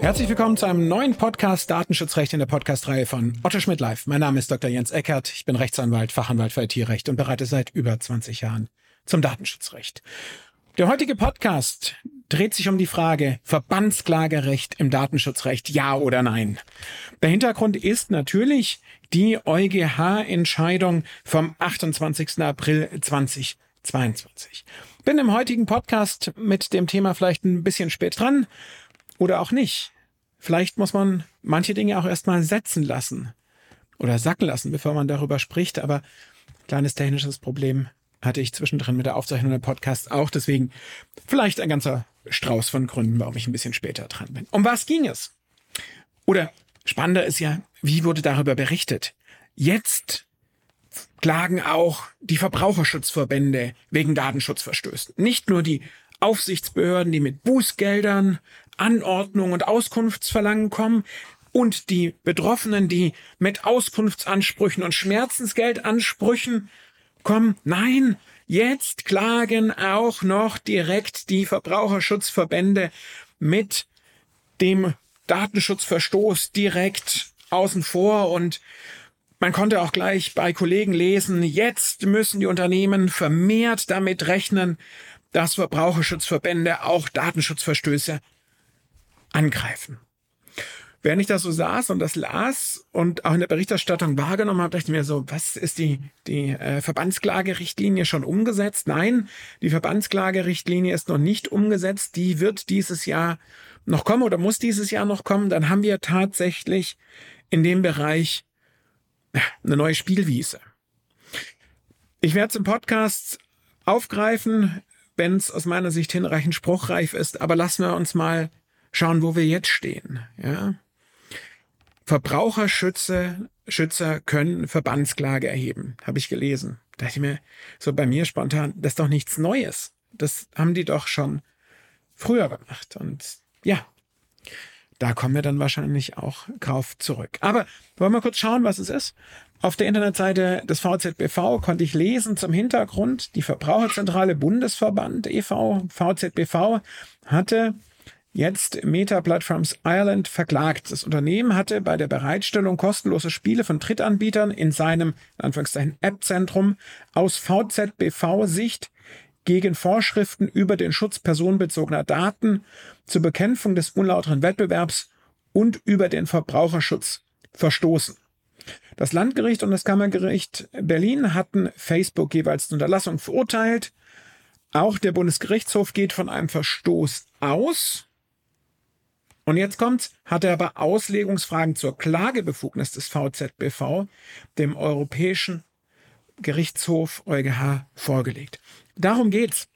Herzlich willkommen zu einem neuen Podcast Datenschutzrecht in der Podcast-Reihe von Otto Schmidt Live. Mein Name ist Dr. Jens Eckert. Ich bin Rechtsanwalt, Fachanwalt für IT-Recht und berate seit über 20 Jahren zum Datenschutzrecht. Der heutige Podcast dreht sich um die Frage Verbandsklagerecht im Datenschutzrecht, ja oder nein. Der Hintergrund ist natürlich die EuGH-Entscheidung vom 28. April 2022. Bin im heutigen Podcast mit dem Thema vielleicht ein bisschen spät dran oder auch nicht. Vielleicht muss man manche Dinge auch erstmal setzen lassen oder sacken lassen, bevor man darüber spricht. Aber kleines technisches Problem hatte ich zwischendrin mit der Aufzeichnung der Podcasts auch. Deswegen vielleicht ein ganzer Strauß von Gründen, warum ich ein bisschen später dran bin. Um was ging es? Oder spannender ist ja, wie wurde darüber berichtet? Jetzt klagen auch die Verbraucherschutzverbände wegen Datenschutzverstößen. Nicht nur die Aufsichtsbehörden, die mit Bußgeldern, Anordnungen und Auskunftsverlangen kommen und die Betroffenen, die mit Auskunftsansprüchen und Schmerzensgeldansprüchen kommen. Nein, jetzt klagen auch noch direkt die Verbraucherschutzverbände mit dem Datenschutzverstoß direkt außen vor und man konnte auch gleich bei Kollegen lesen, jetzt müssen die Unternehmen vermehrt damit rechnen, dass Verbraucherschutzverbände auch Datenschutzverstöße angreifen. Während ich das so saß und das las und auch in der Berichterstattung wahrgenommen habe, dachte ich mir so, was ist die, die äh, Verbandsklagerichtlinie schon umgesetzt? Nein, die Verbandsklagerichtlinie ist noch nicht umgesetzt. Die wird dieses Jahr noch kommen oder muss dieses Jahr noch kommen. Dann haben wir tatsächlich in dem Bereich eine neue Spielwiese. Ich werde es im Podcast aufgreifen, wenn es aus meiner Sicht hinreichend spruchreif ist, aber lassen wir uns mal schauen, wo wir jetzt stehen. Ja? Verbraucherschützer Schützer können Verbandsklage erheben, habe ich gelesen. Da dachte ich mir, so bei mir spontan, das ist doch nichts Neues. Das haben die doch schon früher gemacht. Und ja, da kommen wir dann wahrscheinlich auch drauf zurück. Aber wollen wir kurz schauen, was es ist. Auf der Internetseite des VZBV konnte ich lesen zum Hintergrund, die Verbraucherzentrale Bundesverband e.V., VZBV, hatte jetzt Meta Platforms Ireland verklagt. Das Unternehmen hatte bei der Bereitstellung kostenloser Spiele von Drittanbietern in seinem App-Zentrum aus VZBV-Sicht gegen Vorschriften über den Schutz personenbezogener Daten zur Bekämpfung des unlauteren Wettbewerbs und über den Verbraucherschutz verstoßen. Das Landgericht und das Kammergericht Berlin hatten Facebook jeweils zur Unterlassung verurteilt. Auch der Bundesgerichtshof geht von einem Verstoß aus. Und jetzt kommt's, hat er aber Auslegungsfragen zur Klagebefugnis des VZBV dem Europäischen Gerichtshof EuGH vorgelegt. Darum geht's.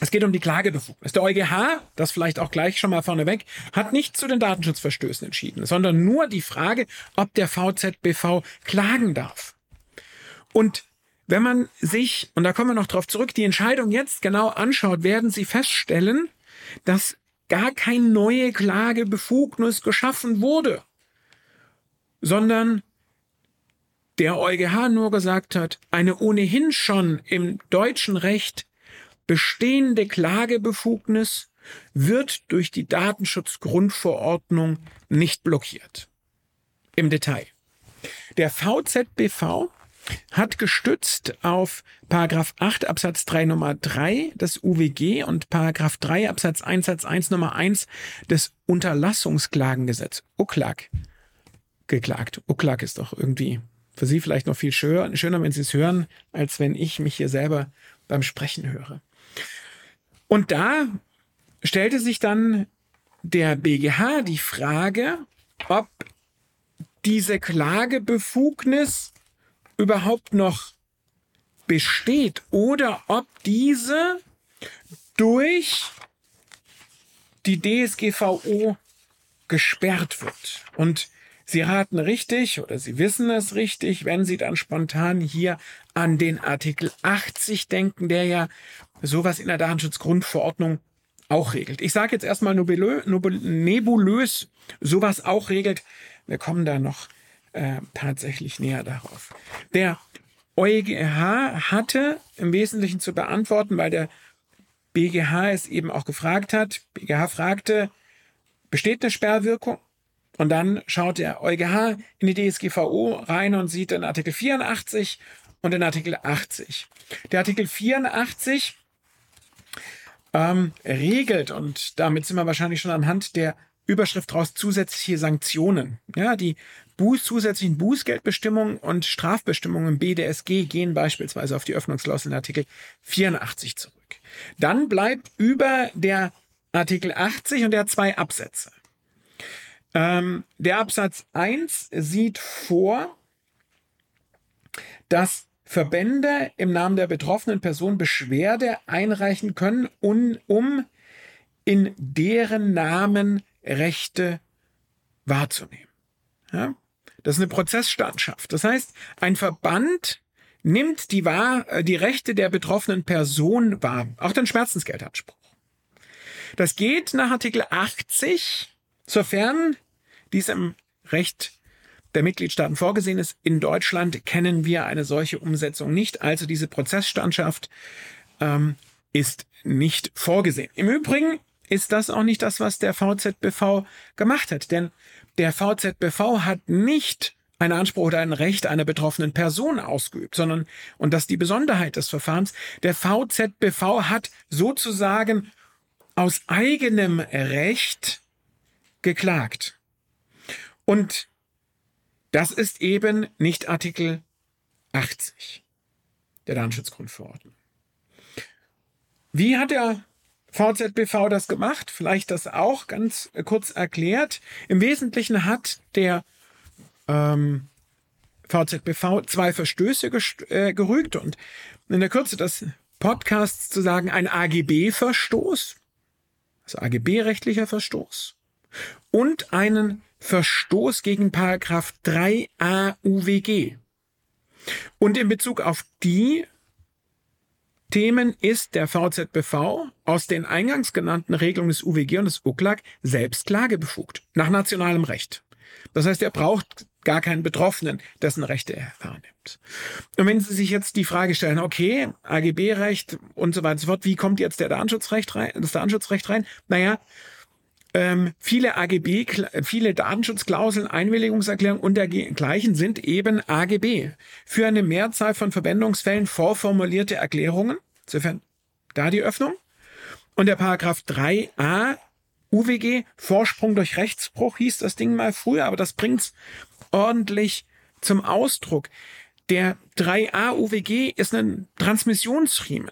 Es geht um die Klagebefugnis. Der EuGH, das vielleicht auch gleich schon mal vorneweg, hat nicht zu den Datenschutzverstößen entschieden, sondern nur die Frage, ob der VZBV klagen darf. Und wenn man sich, und da kommen wir noch drauf zurück, die Entscheidung jetzt genau anschaut, werden Sie feststellen, dass gar keine neue Klagebefugnis geschaffen wurde, sondern der EuGH nur gesagt hat, eine ohnehin schon im deutschen Recht bestehende Klagebefugnis wird durch die Datenschutzgrundverordnung nicht blockiert. Im Detail. Der VZBV hat gestützt auf Paragraph 8 Absatz 3 Nummer 3 des UWG und Paragraph 3 Absatz 1 Satz 1 Nummer 1 des Unterlassungsklagengesetz UKLAG geklagt. UKLAG ist doch irgendwie für Sie vielleicht noch viel schöner, schöner wenn Sie es hören, als wenn ich mich hier selber beim Sprechen höre. Und da stellte sich dann der BGH die Frage, ob diese Klagebefugnis überhaupt noch besteht oder ob diese durch die DSGVO gesperrt wird. Und Sie raten richtig oder Sie wissen es richtig, wenn Sie dann spontan hier an den Artikel 80 denken, der ja sowas in der Datenschutzgrundverordnung auch regelt. Ich sage jetzt erstmal nebulös, sowas auch regelt. Wir kommen da noch äh, tatsächlich näher darauf. Der EuGH hatte im Wesentlichen zu beantworten, weil der BGH es eben auch gefragt hat. BGH fragte, besteht eine Sperrwirkung? Und dann schaut der EuGH in die DSGVO rein und sieht den Artikel 84 und den Artikel 80. Der Artikel 84 ähm, regelt, und damit sind wir wahrscheinlich schon anhand der Überschrift raus, zusätzliche Sanktionen. Ja, die Buß, zusätzlichen Bußgeldbestimmungen und Strafbestimmungen im BDSG gehen beispielsweise auf die Öffnungsklausel in Artikel 84 zurück. Dann bleibt über der Artikel 80 und der zwei Absätze. Ähm, der Absatz 1 sieht vor, dass Verbände im Namen der betroffenen Person Beschwerde einreichen können, um in deren Namen Rechte wahrzunehmen. Ja? Das ist eine Prozessstandschaft. Das heißt, ein Verband nimmt die, wahr, äh, die Rechte der betroffenen Person wahr, auch den Schmerzensgeldanspruch. Das geht nach Artikel 80, sofern dies im Recht der Mitgliedstaaten vorgesehen ist. In Deutschland kennen wir eine solche Umsetzung nicht. Also diese Prozessstandschaft ähm, ist nicht vorgesehen. Im Übrigen ist das auch nicht das, was der VZBV gemacht hat. Denn der VZBV hat nicht einen Anspruch oder ein Recht einer betroffenen Person ausgeübt, sondern, und das ist die Besonderheit des Verfahrens, der VZBV hat sozusagen aus eigenem Recht geklagt. Und das ist eben nicht Artikel 80 der Datenschutzgrundverordnung. Wie hat der VZBV das gemacht? Vielleicht das auch ganz kurz erklärt. Im Wesentlichen hat der ähm, VZBV zwei Verstöße äh, gerügt und in der Kürze des Podcasts zu sagen, ein AGB-Verstoß, also AGB-rechtlicher Verstoß und einen Verstoß gegen Paragraph 3a UWG. Und in Bezug auf die Themen ist der VZBV aus den eingangs genannten Regelungen des UWG und des UKLAG selbst klagebefugt, nach nationalem Recht. Das heißt, er braucht gar keinen Betroffenen, dessen Rechte er wahrnimmt. Und wenn Sie sich jetzt die Frage stellen, okay, AGB-Recht und so weiter und so fort, wie kommt jetzt der Datenschutzrecht rein, das Datenschutzrecht rein? Naja, ähm, viele AGB, viele Datenschutzklauseln, Einwilligungserklärungen und dergleichen sind eben AGB. Für eine Mehrzahl von Verwendungsfällen vorformulierte Erklärungen, insofern da die Öffnung. Und der Paragraph 3a UWG, Vorsprung durch Rechtsbruch hieß das Ding mal früher, aber das bringt's ordentlich zum Ausdruck. Der 3a UWG ist ein Transmissionsriemen.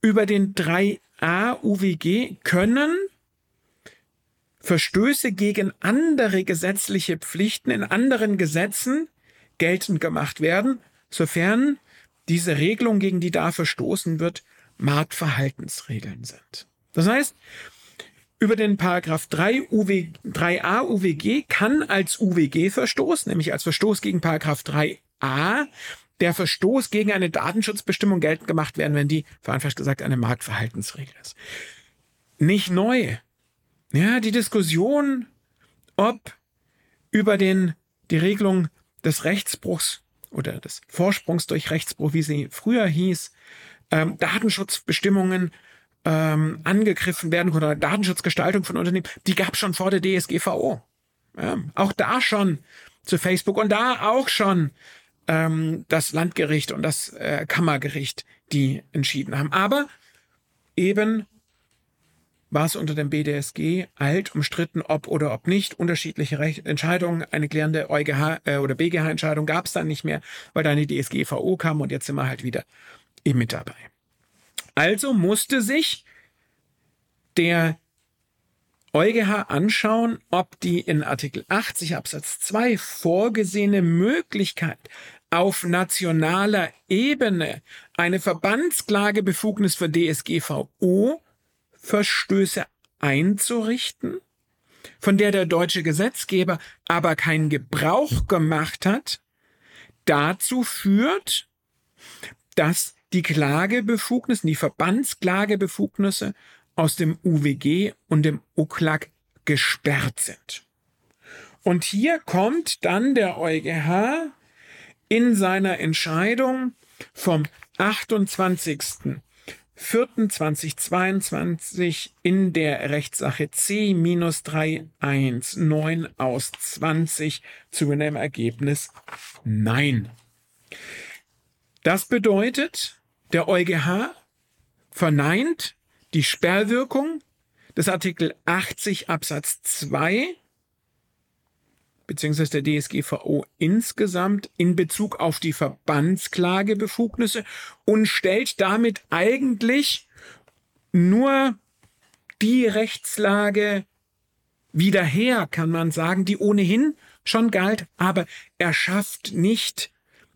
Über den 3a UWG können Verstöße gegen andere gesetzliche Pflichten in anderen Gesetzen geltend gemacht werden, sofern diese Regelung, gegen die da verstoßen wird, Marktverhaltensregeln sind. Das heißt, über den Paragraph 3 UW, 3a UWG kann als UWG-Verstoß, nämlich als Verstoß gegen Paragraph 3a, der Verstoß gegen eine Datenschutzbestimmung geltend gemacht werden, wenn die, vereinfacht gesagt, eine Marktverhaltensregel ist. Nicht neu. Ja, die Diskussion, ob über den, die Regelung des Rechtsbruchs oder des Vorsprungs durch Rechtsbruch, wie sie früher hieß, ähm, Datenschutzbestimmungen ähm, angegriffen werden oder Datenschutzgestaltung von Unternehmen, die gab schon vor der DSGVO. Ja, auch da schon zu Facebook und da auch schon ähm, das Landgericht und das äh, Kammergericht, die entschieden haben. Aber eben war es unter dem BDSG alt umstritten, ob oder ob nicht. Unterschiedliche Recht Entscheidungen, eine klärende EuGH äh, oder BGH-Entscheidung gab es dann nicht mehr, weil dann die DSGVO kam und jetzt sind wir halt wieder eben mit dabei. Also musste sich der EuGH anschauen, ob die in Artikel 80 Absatz 2 vorgesehene Möglichkeit auf nationaler Ebene eine Verbandsklagebefugnis für DSGVO Verstöße einzurichten von der der deutsche Gesetzgeber aber keinen Gebrauch gemacht hat, dazu führt, dass die Klagebefugnisse, die Verbandsklagebefugnisse aus dem UWG und dem UKLAG gesperrt sind. Und hier kommt dann der EuGH in seiner Entscheidung vom 28.04.2022 in der Rechtssache C-319 aus 20 zu einem Ergebnis Nein. Das bedeutet, der EuGH verneint die Sperrwirkung des Artikel 80 Absatz 2 beziehungsweise der DSGVO insgesamt in Bezug auf die Verbandsklagebefugnisse und stellt damit eigentlich nur die Rechtslage wieder her, kann man sagen, die ohnehin schon galt, aber er schafft nicht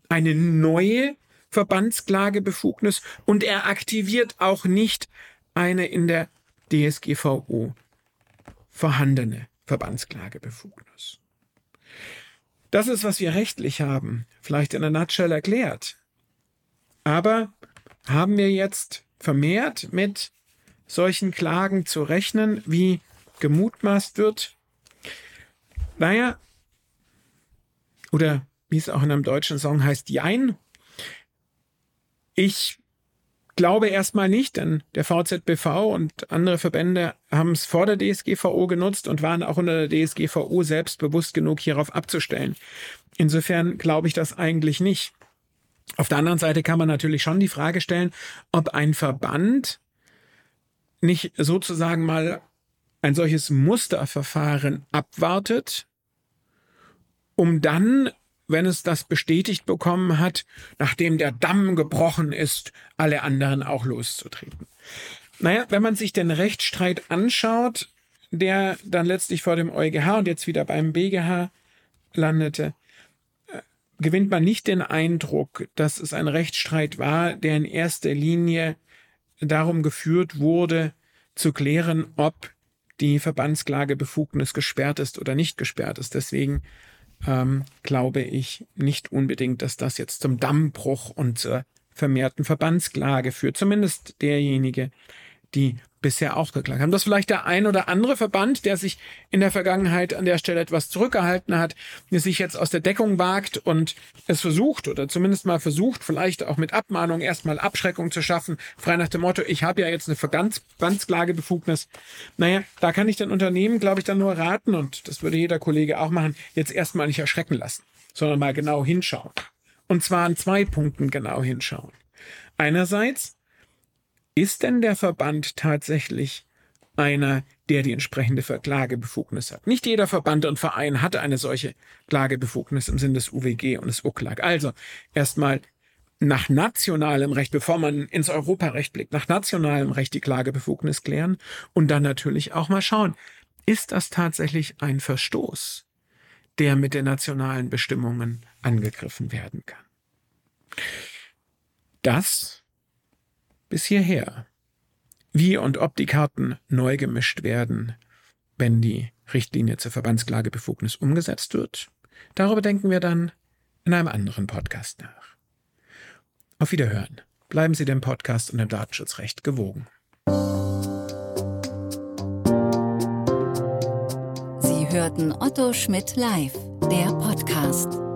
eine neue Verbandsklagebefugnis und er aktiviert auch nicht eine in der DSGVO vorhandene Verbandsklagebefugnis. Das ist, was wir rechtlich haben, vielleicht in der Nutshell erklärt. Aber haben wir jetzt vermehrt mit solchen Klagen zu rechnen, wie gemutmaßt wird? Naja, oder wie es auch in einem deutschen Song heißt, Jein. Ich glaube erstmal nicht, denn der VZBV und andere Verbände haben es vor der DSGVO genutzt und waren auch unter der DSGVO selbstbewusst genug, hierauf abzustellen. Insofern glaube ich das eigentlich nicht. Auf der anderen Seite kann man natürlich schon die Frage stellen, ob ein Verband nicht sozusagen mal ein solches Musterverfahren abwartet, um dann wenn es das bestätigt bekommen hat, nachdem der Damm gebrochen ist, alle anderen auch loszutreten. Naja, wenn man sich den Rechtsstreit anschaut, der dann letztlich vor dem EuGH und jetzt wieder beim BGH landete, äh, gewinnt man nicht den Eindruck, dass es ein Rechtsstreit war, der in erster Linie darum geführt wurde, zu klären, ob die Verbandsklagebefugnis gesperrt ist oder nicht gesperrt ist. Deswegen ähm, glaube ich nicht unbedingt, dass das jetzt zum Dammbruch und zur vermehrten Verbandsklage führt. Zumindest derjenige, die bisher auch geklagt haben. Das vielleicht der ein oder andere Verband, der sich in der Vergangenheit an der Stelle etwas zurückgehalten hat, der sich jetzt aus der Deckung wagt und es versucht oder zumindest mal versucht, vielleicht auch mit Abmahnung erstmal Abschreckung zu schaffen, frei nach dem Motto, ich habe ja jetzt eine Verbandsklagebefugnis. Naja, da kann ich den Unternehmen, glaube ich, dann nur raten, und das würde jeder Kollege auch machen, jetzt erstmal nicht erschrecken lassen, sondern mal genau hinschauen. Und zwar an zwei Punkten genau hinschauen. Einerseits, ist denn der Verband tatsächlich einer, der die entsprechende Klagebefugnis hat? Nicht jeder Verband und Verein hat eine solche Klagebefugnis im Sinne des UWG und des UKLAG. Also erstmal nach nationalem Recht, bevor man ins Europarecht blickt, nach nationalem Recht die Klagebefugnis klären und dann natürlich auch mal schauen, ist das tatsächlich ein Verstoß, der mit den nationalen Bestimmungen angegriffen werden kann? Das bis hierher. Wie und ob die Karten neu gemischt werden, wenn die Richtlinie zur Verbandsklagebefugnis umgesetzt wird, darüber denken wir dann in einem anderen Podcast nach. Auf Wiederhören. Bleiben Sie dem Podcast und dem Datenschutzrecht gewogen. Sie hörten Otto Schmidt live, der Podcast.